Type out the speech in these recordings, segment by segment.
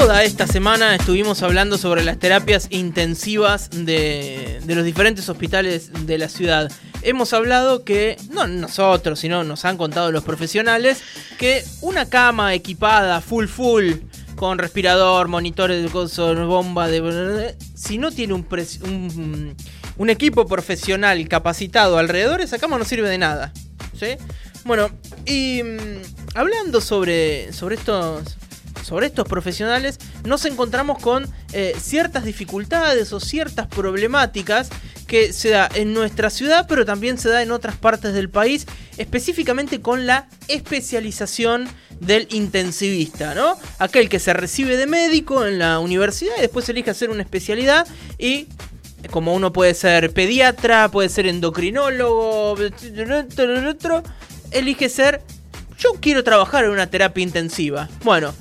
toda esta semana estuvimos hablando sobre las terapias intensivas de, los diferentes hospitales de la ciudad. Hemos hablado que, no nosotros, sino nos han contado los profesionales, que una cama equipada full full, con respirador, monitores de cosas, bomba de... Si no tiene un, un, equipo profesional capacitado alrededor, esa cama no sirve de nada. ¿sí? Bueno, y mm, hablando sobre, sobre estos sobre estos profesionales, nos encontramos con eh, ciertas dificultades o ciertas problemáticas que se da en nuestra ciudad, pero también se da en otras partes del país, específicamente con la especialización del intensivista, ¿no? Aquel que se recibe de médico en la universidad y después elige hacer una especialidad y como uno puede ser pediatra, puede ser endocrinólogo, elige ser yo quiero trabajar en una terapia intensiva. Bueno,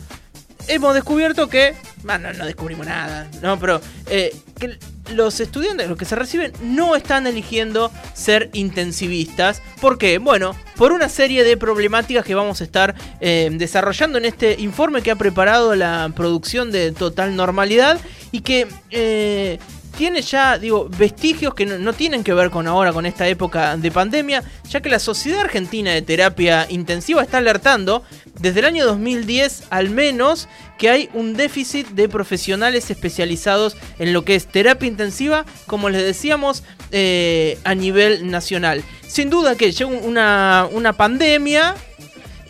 hemos descubierto que. Bueno, no descubrimos nada, ¿no? Pero eh, que los estudiantes, los que se reciben, no están eligiendo ser intensivistas. ¿Por qué? Bueno, por una serie de problemáticas que vamos a estar eh, desarrollando en este informe que ha preparado la producción de Total Normalidad y que eh, tiene ya, digo, vestigios que no, tienen que ver con ahora, con esta época de pandemia, ya que la Sociedad Argentina de Terapia Intensiva está alertando desde el año 2010 al menos que hay un déficit de profesionales especializados en lo que es terapia intensiva, como les decíamos, eh, a nivel nacional. Sin duda que llega una, una pandemia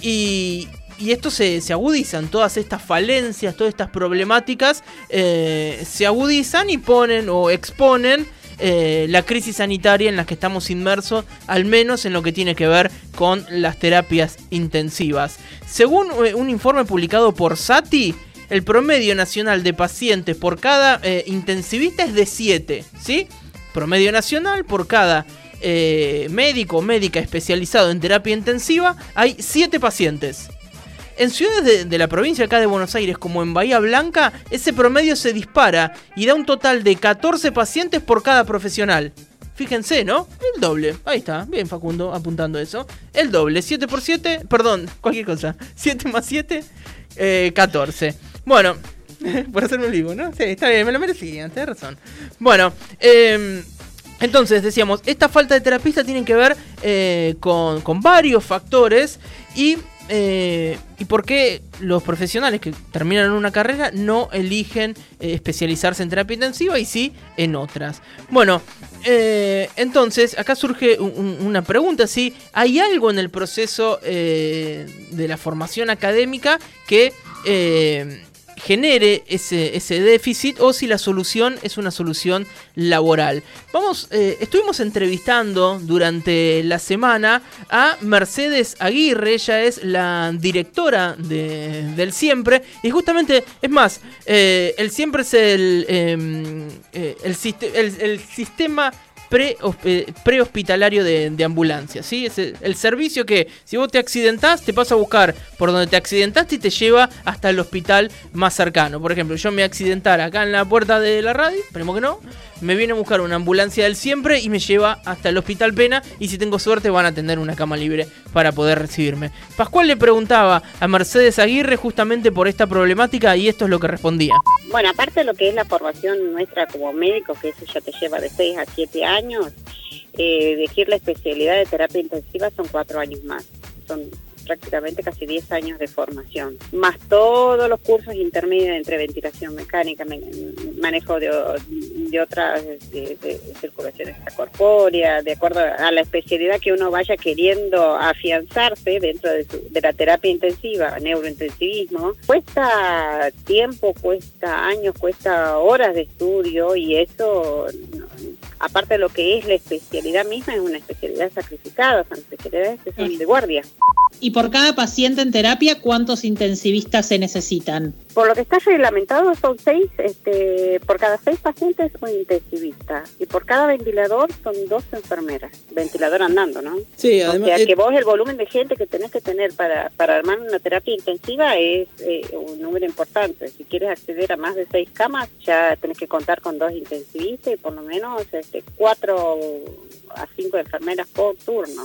y, y esto se, se, agudizan, todas estas falencias, todas estas problemáticas eh, se agudizan y ponen o exponen eh, la crisis sanitaria en la que estamos inmersos, al menos en lo que tiene que ver con las terapias intensivas. Según eh, un informe publicado por SATI, el promedio nacional de pacientes por cada intensivista es de 7, ¿sí? Promedio nacional por cada médico o médica especializado en terapia intensiva hay 7 pacientes. En ciudades de, la provincia acá de Buenos Aires, como en Bahía Blanca, ese promedio se dispara y da un total de 14 pacientes por cada profesional. Fíjense, ¿no? El doble. Ahí está. Bien, Facundo, apuntando eso. El doble. 7 por 7. Perdón, cualquier cosa. 7 más 7. 14. Eh, bueno, por hacerme un vivo, ¿no? Sí, está bien, me lo merecía, tenés razón. Bueno, eh, entonces decíamos, esta falta de terapista tiene que ver eh, con, varios factores y eh, ¿Y por qué los profesionales que terminan una carrera no eligen eh, especializarse en terapia intensiva y sí en otras? Bueno, eh, entonces acá surge una pregunta, si hay algo en el proceso de la formación académica que genere ese, ese, déficit o si la solución es una solución laboral. Vamos, eh, estuvimos entrevistando durante la semana a Mercedes Aguirre, ella es la directora de, del Siempre y justamente, es más, eh, el Siempre es el, em, eh, el, el sistema prehospitalario de, de, ambulancia, ¿sí? Es el, servicio que si vos te accidentás, te pasa a buscar por donde te accidentaste y te lleva hasta el hospital más cercano. Por ejemplo, yo me accidentara acá en la puerta de la radio, esperemos que no, me viene a buscar una ambulancia del siempre y me lleva hasta el hospital Pena y si tengo suerte van a tener una cama libre para poder recibirme. Pascual le preguntaba a Mercedes Aguirre justamente por esta problemática y esto es lo que respondía. Bueno, aparte de lo que es la formación nuestra como médicos, que eso ya te lleva de 6 a 7 años, eh, elegir la especialidad de terapia intensiva son 4 años más. Son prácticamente casi 10 años de formación, más todos los cursos intermedios entre ventilación mecánica, manejo de, de otras de, circulación extracorpórea, de acuerdo a la especialidad que uno vaya queriendo afianzarse dentro de, de la terapia intensiva, neurointensivismo, cuesta tiempo, cuesta años, cuesta horas de estudio y eso aparte de lo que es la especialidad misma, es una especialidad sacrificada, son especialidades que son de guardia. Y por cada paciente en terapia, ¿cuántos intensivistas se necesitan? Por lo que está reglamentado son seis, este, por cada seis pacientes un intensivista y por cada ventilador son dos enfermeras, ventilador andando, ¿no? Sí, además. O sea que vos el volumen de gente que tenés que tener para, para armar una terapia intensiva es eh, un número importante. Si quieres acceder a más de seis camas, ya tenés que contar con dos intensivistas y por lo menos este, cuatro a cinco enfermeras por turno.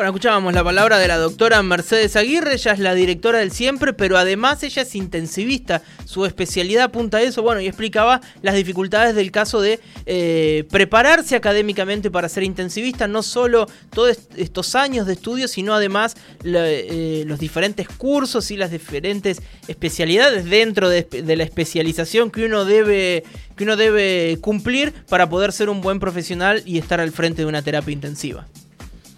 Bueno, escuchábamos la palabra de la doctora Mercedes Aguirre, ella es la directora del Siempre, pero además ella es intensivista, su especialidad apunta a eso, bueno, y explicaba las dificultades del caso de eh, prepararse académicamente para ser intensivista, no solo todos estos años de estudio, sino además eh, los diferentes cursos y las diferentes especialidades dentro de, de la especialización que uno debe que uno debe cumplir para poder ser un buen profesional y estar al frente de una terapia intensiva.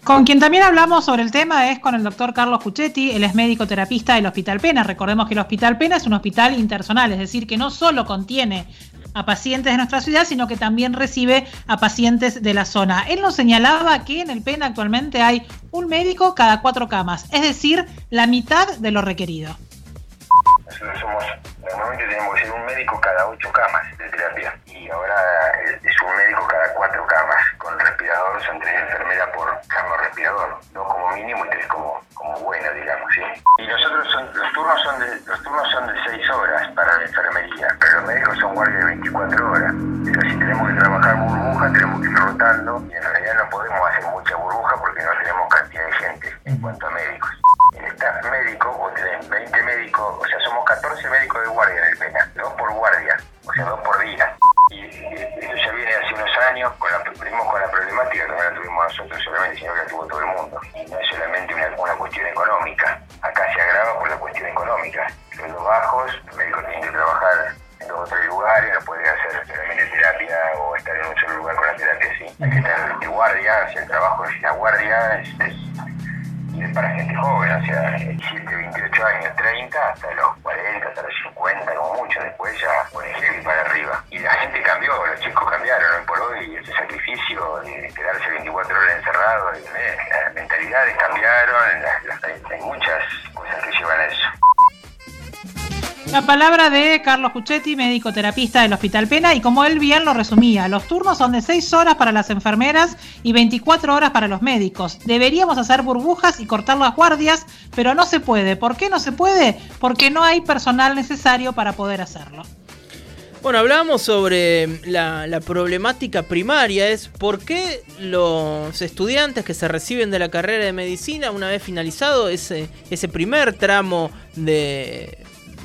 Con quien también hablamos sobre el tema es con el doctor Carlos Cuchetti, él es médico terapista del Hospital Pena. Recordemos que el Hospital Pena es un hospital intersonal, es decir, que no solo contiene a pacientes de nuestra ciudad, sino que también recibe a pacientes de la zona. Él nos señalaba que en el Pena actualmente hay un médico cada cuatro camas, es decir, la mitad de lo requerido. Nosotros somos, normalmente tenemos que ser un médico cada ocho camas de terapia y ahora es un médico cada cuatro camas. Con respirador son tres enfermeras por cama respirador, dos como mínimo y tres como, como buena, digamos, ¿sí? Y nosotros son, los turnos son de, los turnos son de seis horas para la enfermería, pero los médicos son guardias de 24 horas. Pero si tenemos que trabajar burbuja, tenemos que ir rotando y en quedarse 24 horas encerrado, las mentalidades cambiaron, hay muchas cosas que llevan a eso. La palabra de Carlos Cuchetti, médico terapista del Hospital Pena, y como él bien lo resumía, los turnos son de 6 horas para las enfermeras y 24 horas para los médicos. Deberíamos hacer burbujas y cortar las guardias, pero no se puede. ¿Por qué no se puede? Porque no hay personal necesario para poder hacerlo. Bueno, hablábamos sobre la, problemática primaria, es por qué los estudiantes que se reciben de la carrera de medicina, una vez finalizado ese, ese primer tramo de,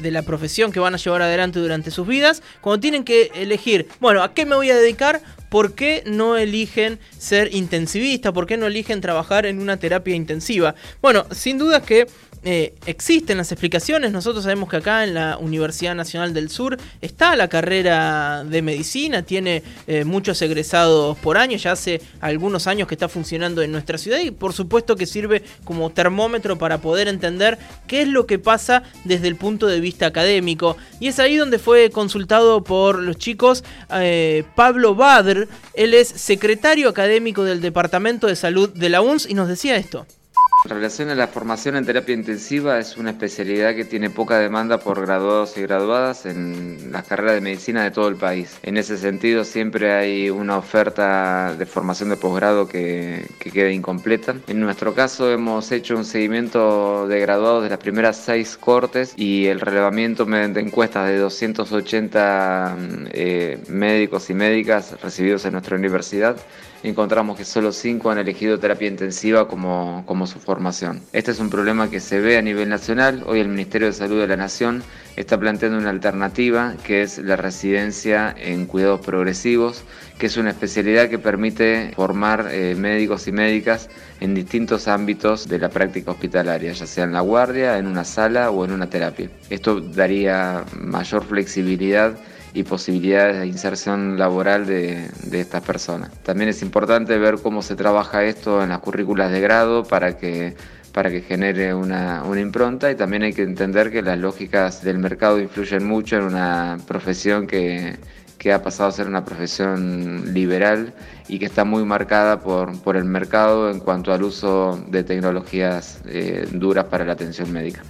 de la profesión que van a llevar adelante durante sus vidas, cuando tienen que elegir, bueno, ¿a qué me voy a dedicar? ¿Por qué no eligen ser intensivista? ¿Por qué no eligen trabajar en una terapia intensiva? Bueno, sin duda que eh, existen las explicaciones. Nosotros sabemos que acá en la Universidad Nacional del Sur está la carrera de medicina, tiene eh, muchos egresados por año, ya hace algunos años que está funcionando en nuestra ciudad y por supuesto que sirve como termómetro para poder entender qué es lo que pasa desde el punto de vista académico. Y es ahí donde fue consultado por los chicos eh, Pablo Badr, él es secretario académico del Departamento de Salud de la UNS y nos decía esto. En relación a la formación en terapia intensiva, es una especialidad que tiene poca demanda por graduados y graduadas en las carreras de medicina de todo el país. En ese sentido, siempre hay una oferta de formación de posgrado que, que queda incompleta. En nuestro caso, hemos hecho un seguimiento de graduados de las primeras seis cortes y el relevamiento mediante encuestas de 280 eh, médicos y médicas recibidos en nuestra universidad encontramos que solo 5 han elegido terapia intensiva como, como su formación. Este es un problema que se ve a nivel nacional. Hoy el Ministerio de Salud de la Nación está planteando una alternativa que es la residencia en cuidados progresivos, que es una especialidad que permite formar eh, médicos y médicas en distintos ámbitos de la práctica hospitalaria, ya sea en la guardia, en una sala o en una terapia. Esto daría mayor flexibilidad y posibilidades de inserción laboral de, de, estas personas. También es importante ver cómo se trabaja esto en las currículas de grado para que, para que genere una, una impronta y también hay que entender que las lógicas del mercado influyen mucho en una profesión que, que ha pasado a ser una profesión liberal y que está muy marcada por, por el mercado en cuanto al uso de tecnologías eh, duras para la atención médica.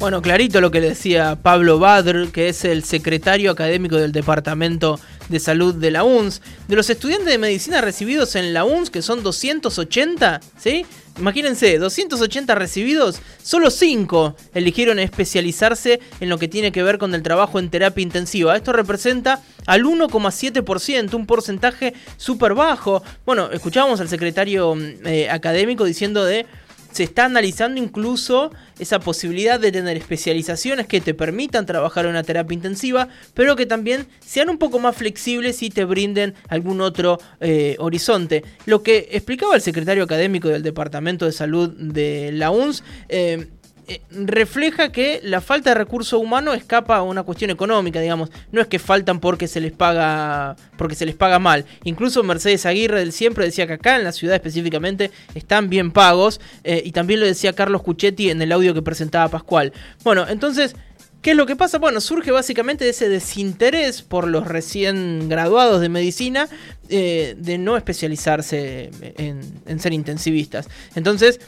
Bueno, clarito lo que decía Pablo Badr, que es el secretario académico del Departamento de Salud de la UNS. De los estudiantes de medicina recibidos en la UNS, que son 280, ¿sí? Imagínense, 280 recibidos, solo 5 eligieron especializarse en lo que tiene que ver con el trabajo en terapia intensiva. Esto representa al 1,7%, un porcentaje súper bajo. Bueno, escuchábamos al secretario eh, académico diciendo de se está analizando incluso esa posibilidad de tener especializaciones que te permitan trabajar en una terapia intensiva, pero que también sean un poco más flexibles y te brinden algún otro eh, horizonte. Lo que explicaba el secretario académico del Departamento de Salud de la UNS, eh, eh, refleja que la falta de recurso humano escapa a una cuestión económica, digamos. No es que faltan porque se les paga porque se les paga mal. Incluso Mercedes Aguirre del siempre decía que acá en la ciudad específicamente están bien pagos eh, y también lo decía Carlos Cuchetti en el audio que presentaba Pascual. Bueno, entonces ¿Qué es lo que pasa? Bueno, surge básicamente de ese desinterés por los recién graduados de medicina eh, de no especializarse en, ser intensivistas. Entonces,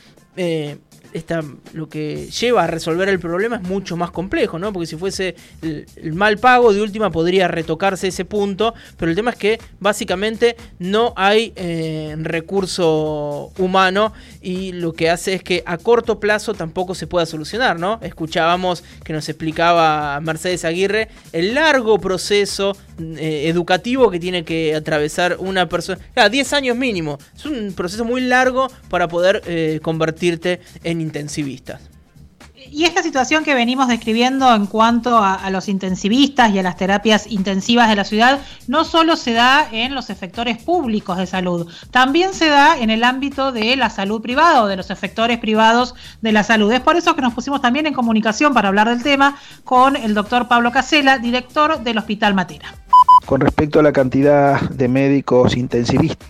lo que lleva a resolver el problema es mucho más complejo, ¿no? Porque si fuese el, mal pago, de última podría retocarse ese punto, pero el tema es que básicamente no hay eh, recurso humano y lo que hace es que a corto plazo tampoco se pueda solucionar, ¿no? Escuchábamos que nos explicaba Mercedes Aguirre el largo proceso eh, educativo que tiene que atravesar una persona. Claro, 10 años mínimo. Es un proceso muy largo para poder eh, convertirte en intensivistas. Y esta situación que venimos describiendo en cuanto a, los intensivistas y a las terapias intensivas de la ciudad no solo se da en los efectores públicos de salud, también se da en el ámbito de la salud privada o de los efectores privados de la salud. Es por eso que nos pusimos también en comunicación para hablar del tema con el doctor Pablo Casela, director del Hospital Matera. Con respecto a la cantidad de médicos intensivistas,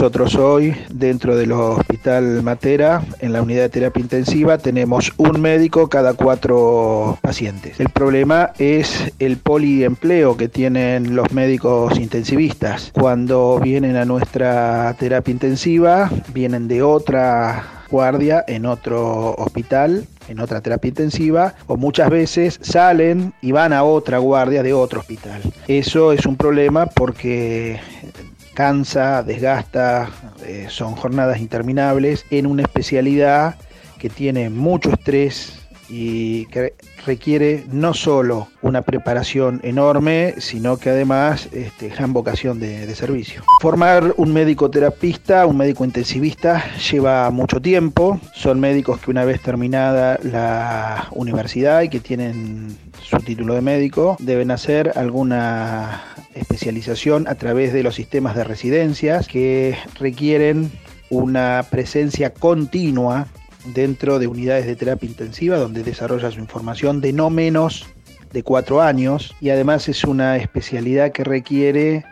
nosotros hoy, dentro del Hospital Matera, en la unidad de terapia intensiva, tenemos un médico cada cuatro pacientes. El problema es el poliempleo que tienen los médicos intensivistas. Cuando vienen a nuestra terapia intensiva, vienen de otra guardia en otro hospital en otra terapia intensiva o muchas veces salen y van a otra guardia de otro hospital. Eso es un problema porque cansa, desgasta, eh, son jornadas interminables en una especialidad que tiene mucho estrés y que requiere no solo una preparación enorme, sino que además este, vocación de, de, servicio. Formar un médico terapista, un médico intensivista, lleva mucho tiempo. Son médicos que una vez terminada la universidad y que tienen su título de médico, deben hacer alguna especialización a través de los sistemas de residencias que requieren una presencia continua dentro de unidades de terapia intensiva donde desarrolla su información de no menos de cuatro años y además es una especialidad que requiere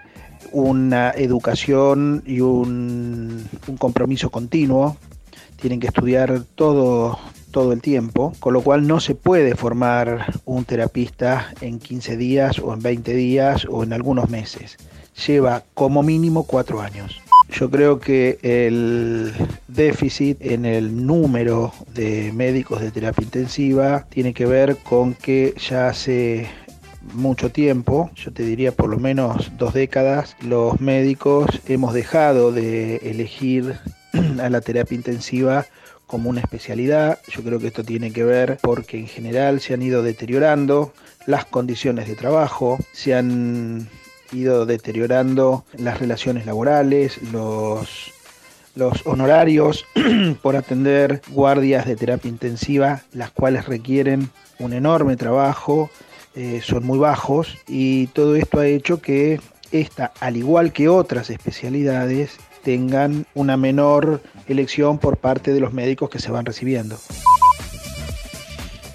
una educación y un, compromiso continuo. Tienen que estudiar todo, todo el tiempo, con lo cual no se puede formar un terapista en 15 días o en 20 días o en algunos meses. Lleva como mínimo cuatro años. Yo creo que el déficit en el número de médicos de terapia intensiva tiene que ver con que ya hace mucho tiempo, yo te diría por lo menos dos décadas, los médicos hemos dejado de elegir a la terapia intensiva como una especialidad. Yo creo que esto tiene que ver porque en general se han ido deteriorando las condiciones de trabajo, se han ido deteriorando las relaciones laborales, los, honorarios por atender guardias de terapia intensiva, las cuales requieren un enorme trabajo, eh, son muy bajos y todo esto ha hecho que esta, al igual que otras especialidades, tengan una menor elección por parte de los médicos que se van recibiendo.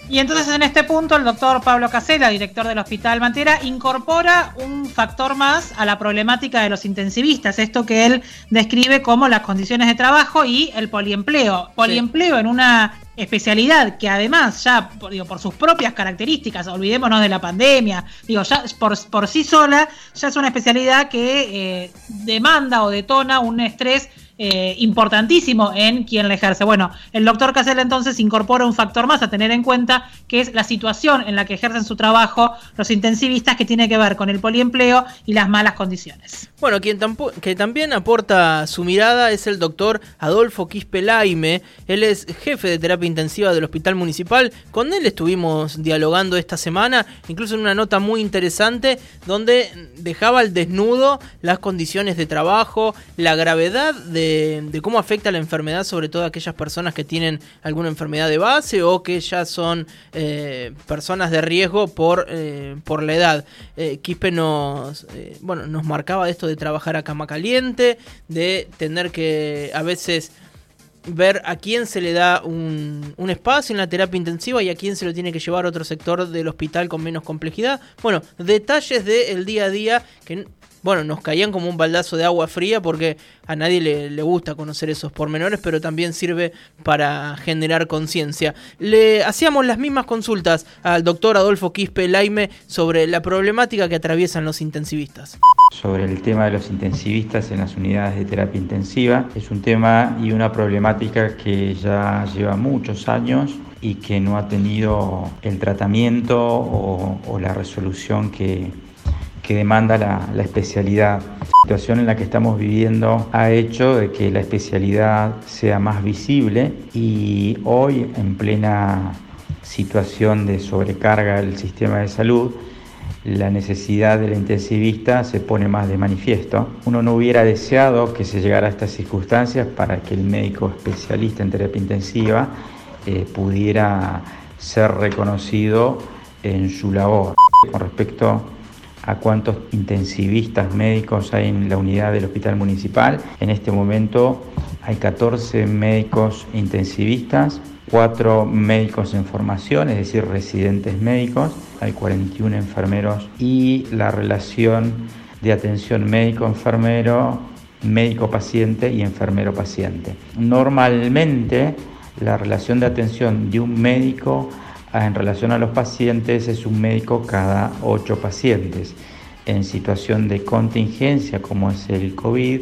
Y entonces en este punto el doctor Pablo Casela, director del Hospital Mantera, incorpora un factor más a la problemática de los intensivistas, esto que él describe como las condiciones de trabajo y el poliempleo. Poliempleo en una especialidad que además ya digo, por sus propias características, olvidémonos de la pandemia, digo, ya por, por sí sola ya es una especialidad que eh, demanda o detona un estrés eh, importantísimo en quien le ejerce. Bueno, el doctor Casel entonces incorpora un factor más a tener en cuenta, que es la situación en la que ejercen su trabajo los intensivistas que tiene que ver con el poliempleo y las malas condiciones. Bueno, quien que también aporta su mirada es el doctor Adolfo Quispe Laime. Él es jefe de terapia intensiva del Hospital Municipal. Con él estuvimos dialogando esta semana, incluso en una nota muy interesante, donde dejaba al desnudo las condiciones de trabajo, la gravedad de, cómo afecta la enfermedad, sobre todo a aquellas personas que tienen alguna enfermedad de base o que ya son eh, personas de riesgo por, eh, por la edad. Eh, Quispe nos, bueno, nos marcaba esto de trabajar a cama caliente, de tener que a veces ver a quién se le da un, un, espacio en la terapia intensiva y a quién se lo tiene que llevar a otro sector del hospital con menos complejidad. Bueno, detalles del día a día que bueno, nos caían como un baldazo de agua fría porque a nadie le, gusta conocer esos pormenores, pero también sirve para generar conciencia. Le hacíamos las mismas consultas al doctor Adolfo Quispe Laime sobre la problemática que atraviesan los intensivistas. Sobre el tema de los intensivistas en las unidades de terapia intensiva, es un tema y una problemática que ya lleva muchos años y que no ha tenido el tratamiento o la resolución que, que demanda la, especialidad. La situación en la que estamos viviendo ha hecho de que la especialidad sea más visible y hoy en plena situación de sobrecarga del sistema de salud, la necesidad del intensivista se pone más de manifiesto. Uno no hubiera deseado que se llegara a estas circunstancias para que el médico especialista en terapia intensiva eh, pudiera ser reconocido en su labor. Con respecto a cuántos intensivistas médicos hay en la unidad del hospital municipal. En este momento hay 14 médicos intensivistas, 4 médicos en formación, es decir, residentes médicos, hay 41 enfermeros y la relación de atención médico-enfermero, médico-paciente y enfermero-paciente. Normalmente la relación de atención de un médico en relación a los pacientes es un médico cada ocho pacientes. En situación de contingencia como es el COVID,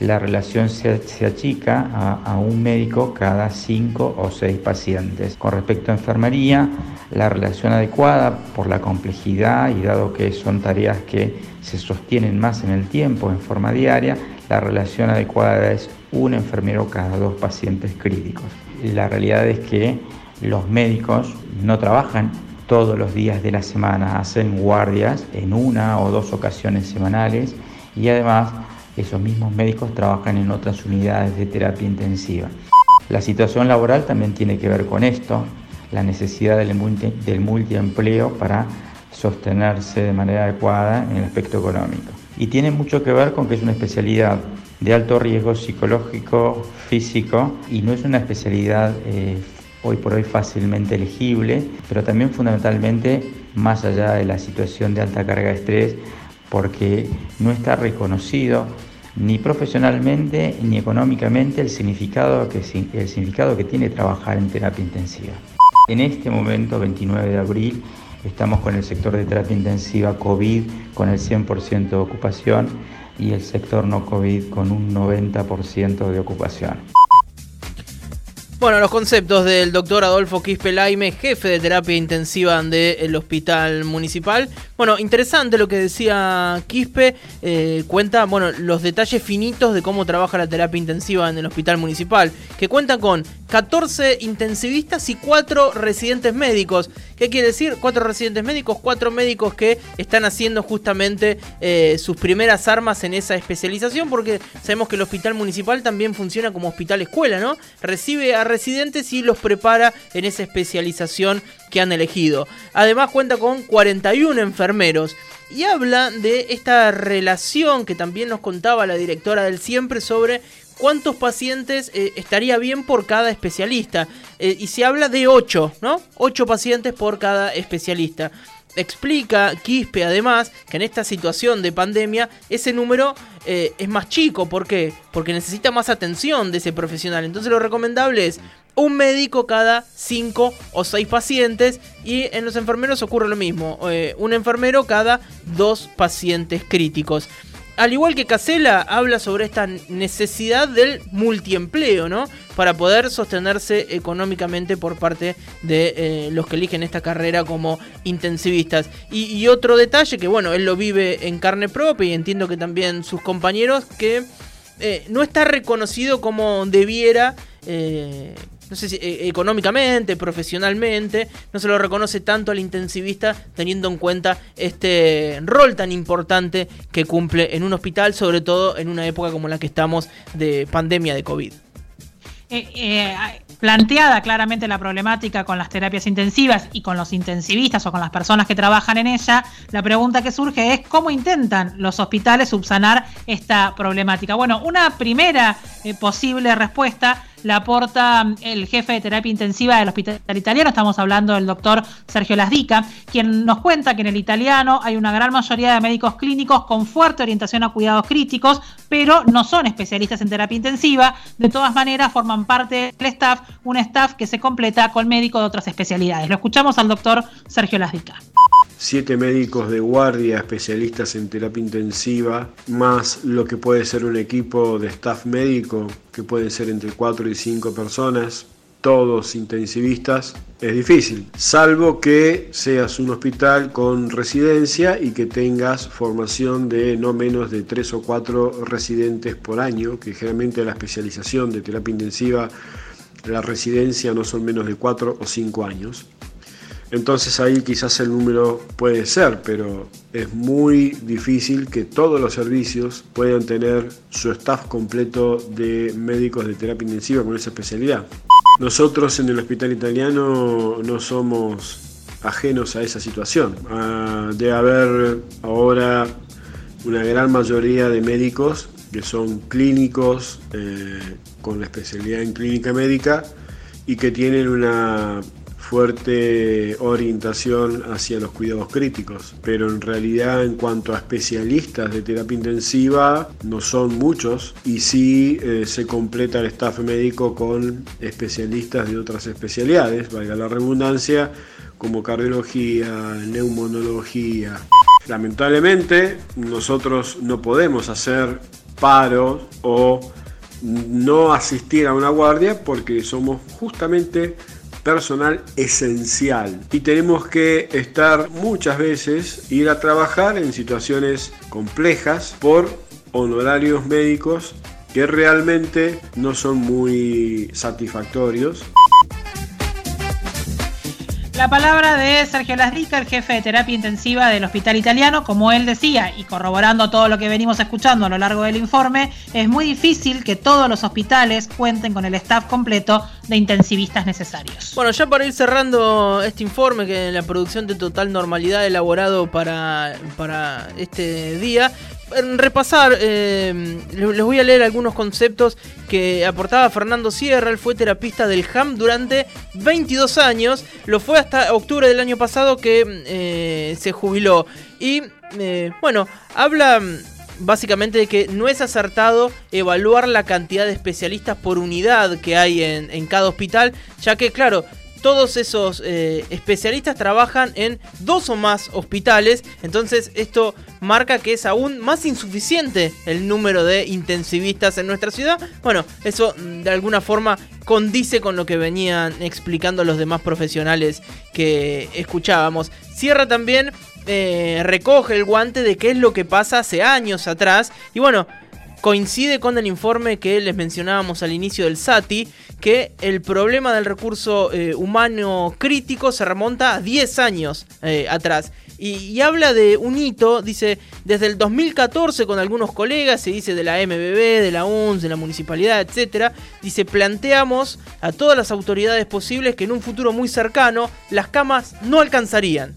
la relación se, achica a, un médico cada cinco o seis pacientes. Con respecto a enfermería, la relación adecuada por la complejidad y dado que son tareas que se sostienen más en el tiempo en forma diaria, la relación adecuada es un enfermero cada dos pacientes críticos. La realidad es que los médicos no trabajan todos los días de la semana, hacen guardias en una o dos ocasiones semanales y además esos mismos médicos trabajan en otras unidades de terapia intensiva. La situación laboral también tiene que ver con esto, la necesidad del, multiempleo para sostenerse de manera adecuada en el aspecto económico. Y tiene mucho que ver con que es una especialidad de alto riesgo psicológico, físico, y no es una especialidad eh, hoy por hoy fácilmente elegible, pero también fundamentalmente más allá de la situación de alta carga de estrés, porque no está reconocido ni profesionalmente ni económicamente el significado que, el significado que tiene trabajar en terapia intensiva. En este momento, 29 de abril, estamos con el sector de terapia intensiva COVID con el 100% de ocupación y el sector no COVID con un 90% de ocupación. Bueno, los conceptos del doctor Adolfo Quispe Laime, jefe de terapia intensiva del Hospital Municipal. Bueno, interesante lo que decía Quispe. Eh, cuenta, bueno, los detalles finitos de cómo trabaja la terapia intensiva en el Hospital Municipal, que cuenta con 14 intensivistas y 4 residentes médicos. ¿Qué quiere decir? 4 residentes médicos, 4 médicos que están haciendo justamente eh, sus primeras armas en esa especialización, porque sabemos que el Hospital Municipal también funciona como hospital escuela, ¿no? Recibe a residentes y los prepara en esa especialización que han elegido. Además cuenta con 41 enfermeros y habla de esta relación que también nos contaba la directora del Siempre sobre cuántos pacientes eh, estaría bien por cada especialista. Eh, y se habla de 8, ¿no? 8 pacientes por cada especialista. Explica Quispe además que en esta situación de pandemia ese número eh, es más chico. ¿Por qué? Porque necesita más atención de ese profesional. Entonces lo recomendable es un médico cada 5 o 6 pacientes y en los enfermeros ocurre lo mismo. Un enfermero cada 2 pacientes críticos. Al igual que Casella, habla sobre esta necesidad del multiempleo, ¿no? Para poder sostenerse económicamente por parte de eh, los que eligen esta carrera como intensivistas. Y, otro detalle que, bueno, él lo vive en carne propia y entiendo que también sus compañeros, que eh, no está reconocido como debiera eh, no sé si eh, económicamente, profesionalmente, no se lo reconoce tanto al intensivista teniendo en cuenta este rol tan importante que cumple en un hospital, sobre todo en una época como la que estamos de pandemia de COVID. Eh, eh, planteada claramente la problemática con las terapias intensivas y con los intensivistas o con las personas que trabajan en ella, la pregunta que surge es cómo intentan los hospitales subsanar esta problemática. Bueno, una primera posible respuesta la aporta mm, el jefe de terapia intensiva del Hospital Italiano, estamos hablando del doctor Sergio Lasdica, quien nos cuenta que en el italiano hay una gran mayoría de médicos clínicos con fuerte orientación a cuidados críticos, pero no son especialistas en terapia intensiva, de todas maneras forman parte del staff, un staff que se completa con médicos de otras especialidades. Lo escuchamos al doctor Sergio Lasdica. Siete médicos de guardia, especialistas en terapia intensiva, más lo que puede ser un equipo de staff médico, que pueden ser entre cuatro y cinco personas, todos intensivistas, es difícil, salvo que seas un hospital con residencia y que tengas formación de no menos de tres o cuatro residentes por año, que generalmente la especialización de terapia intensiva, la residencia no son menos de cuatro o cinco años. Entonces ahí quizás el número puede ser, pero es muy difícil que todos los servicios puedan tener su staff completo de médicos de terapia intensiva con esa especialidad. Nosotros en el hospital italiano no somos ajenos a esa situación. Ah, de haber ahora una gran mayoría de médicos que son clínicos eh, con la especialidad en clínica médica y que tienen una fuerte orientación hacia los cuidados críticos, pero en realidad en cuanto a especialistas de terapia intensiva no son muchos y sí eh, se completa el staff médico con especialistas de otras especialidades, valga la redundancia, como cardiología, neumonología. Lamentablemente nosotros no podemos hacer paros o no asistir a una guardia porque somos justamente personal esencial y tenemos que estar muchas veces, ir a trabajar en situaciones complejas por honorarios médicos que realmente no son muy satisfactorios. La palabra de Sergio Lasrica, el jefe de terapia intensiva del Hospital Italiano, como él decía, y corroborando todo lo que venimos escuchando a lo largo del informe, es muy difícil que todos los hospitales cuenten con el staff completo de intensivistas necesarios. Bueno, ya para ir cerrando este informe, que la producción de total normalidad elaborado para, para este día, repasar, eh, les voy a leer algunos conceptos que aportaba Fernando Sierra. Él fue terapista del HAM durante 22 años. Lo fue hasta octubre del año pasado que eh, se jubiló. Y eh, bueno, habla básicamente de que no es acertado evaluar la cantidad de especialistas por unidad que hay en cada hospital, ya que claro, todos esos eh, especialistas trabajan en dos o más hospitales, entonces esto marca que es aún más insuficiente el número de intensivistas en nuestra ciudad. Bueno, eso mm, de alguna forma condice con lo que venían explicando los demás profesionales que escuchábamos. Cierra también, eh, recoge el guante de qué es lo que pasa hace años atrás y bueno, coincide con el informe que les mencionábamos al inicio del SATI, que el problema del recurso eh, humano crítico se remonta a 10 años eh, atrás. Y, habla de un hito, dice, desde el 2014 con algunos colegas, se dice de la MBB, de la UNS, de la municipalidad, etc. Dice, planteamos a todas las autoridades posibles que en un futuro muy cercano las camas no alcanzarían.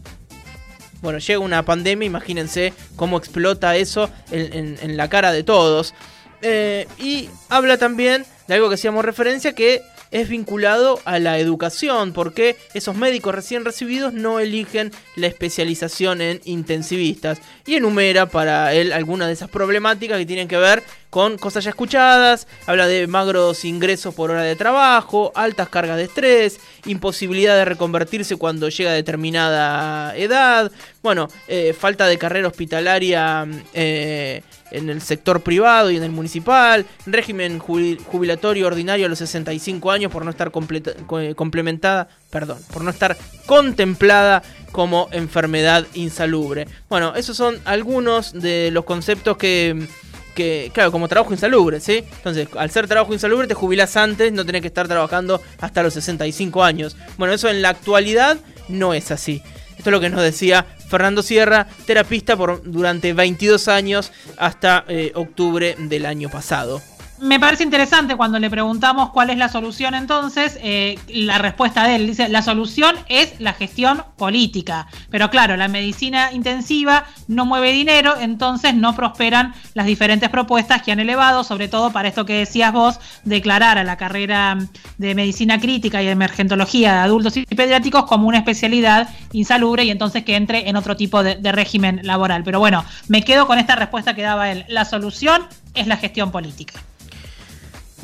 Bueno, llega una pandemia, imagínense cómo explota eso en, la cara de todos. Eh, y habla también de algo que hacíamos referencia, que es vinculado a la educación, porque esos médicos recién recibidos no eligen la especialización en intensivistas. Y enumera para él algunas de esas problemáticas que tienen que ver con cosas ya escuchadas, habla de magros ingresos por hora de trabajo, altas cargas de estrés, imposibilidad de reconvertirse cuando llega a determinada edad, bueno, eh, falta de carrera hospitalaria eh, en el sector privado y en el municipal, régimen jubilatorio ordinario a los 65 años por no estar complementada, perdón, por no estar contemplada como enfermedad insalubre. Bueno, esos son algunos de los conceptos que que, claro, como trabajo insalubre, ¿sí? Entonces, al ser trabajo insalubre, te jubilas antes, no tenés que estar trabajando hasta los 65 años. Bueno, eso en la actualidad no es así. Esto es lo que nos decía Fernando Sierra, terapista por, durante 22 años hasta eh, octubre del año pasado. Me parece interesante cuando le preguntamos cuál es la solución entonces, eh, la respuesta de él dice, la solución es la gestión política. Pero claro, la medicina intensiva no mueve dinero, entonces no prosperan las diferentes propuestas que han elevado, sobre todo para esto que decías vos, declarar a la carrera de medicina crítica y emergentología de adultos y pediátricos como una especialidad insalubre y entonces que entre en otro tipo de régimen laboral. Pero bueno, me quedo con esta respuesta que daba él. La solución es la gestión política.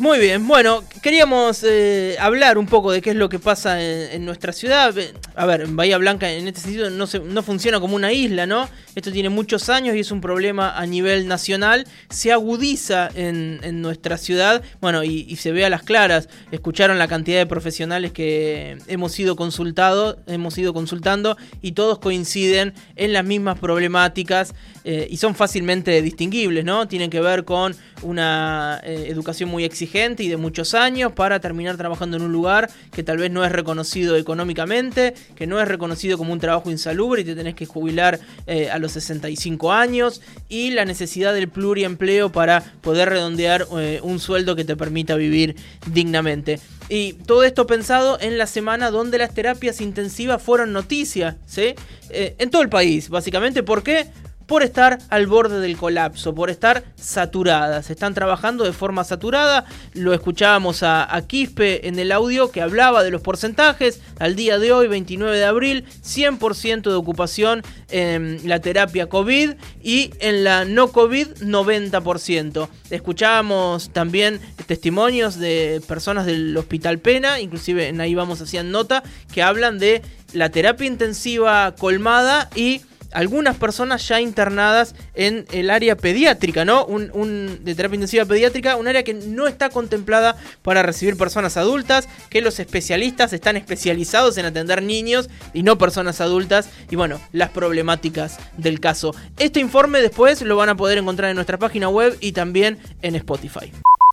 Muy bien, bueno, queríamos eh, hablar un poco de qué es lo que pasa en, nuestra ciudad. A ver, Bahía Blanca en este sentido no, se, no funciona como una isla, ¿no? Esto tiene muchos años y es un problema a nivel nacional. Se agudiza en, nuestra ciudad, bueno, y, se ve a las claras. Escucharon la cantidad de profesionales que hemos ido consultado, hemos ido consultando y todos coinciden en las mismas problemáticas eh, y son fácilmente distinguibles, ¿no? Tienen que ver con una eh, educación muy exigente y de muchos años para terminar trabajando en un lugar que tal vez no es reconocido económicamente, que no es reconocido como un trabajo insalubre y te tenés que jubilar eh, a los 65 años y la necesidad del pluriempleo para poder redondear eh, un sueldo que te permita vivir dignamente. Y todo esto pensado en la semana donde las terapias intensivas fueron noticia, ¿sí? en todo el país, básicamente. ¿Por qué? Por estar al borde del colapso, por estar saturadas. Están trabajando de forma saturada. Lo escuchábamos a, Quispe en el audio que hablaba de los porcentajes. Al día de hoy, 29 de abril, 100% de ocupación en la terapia COVID y en la no COVID 90%. Escuchábamos también testimonios de personas del Hospital Pena, inclusive ahí vamos hacían nota, que hablan de la terapia intensiva colmada y algunas personas ya internadas en el área pediátrica, ¿no? Un, de terapia intensiva pediátrica, un área que no está contemplada para recibir personas adultas, que los especialistas están especializados en atender niños y no personas adultas, y bueno, las problemáticas del caso. Este informe después lo van a poder encontrar en nuestra página web y también en Spotify.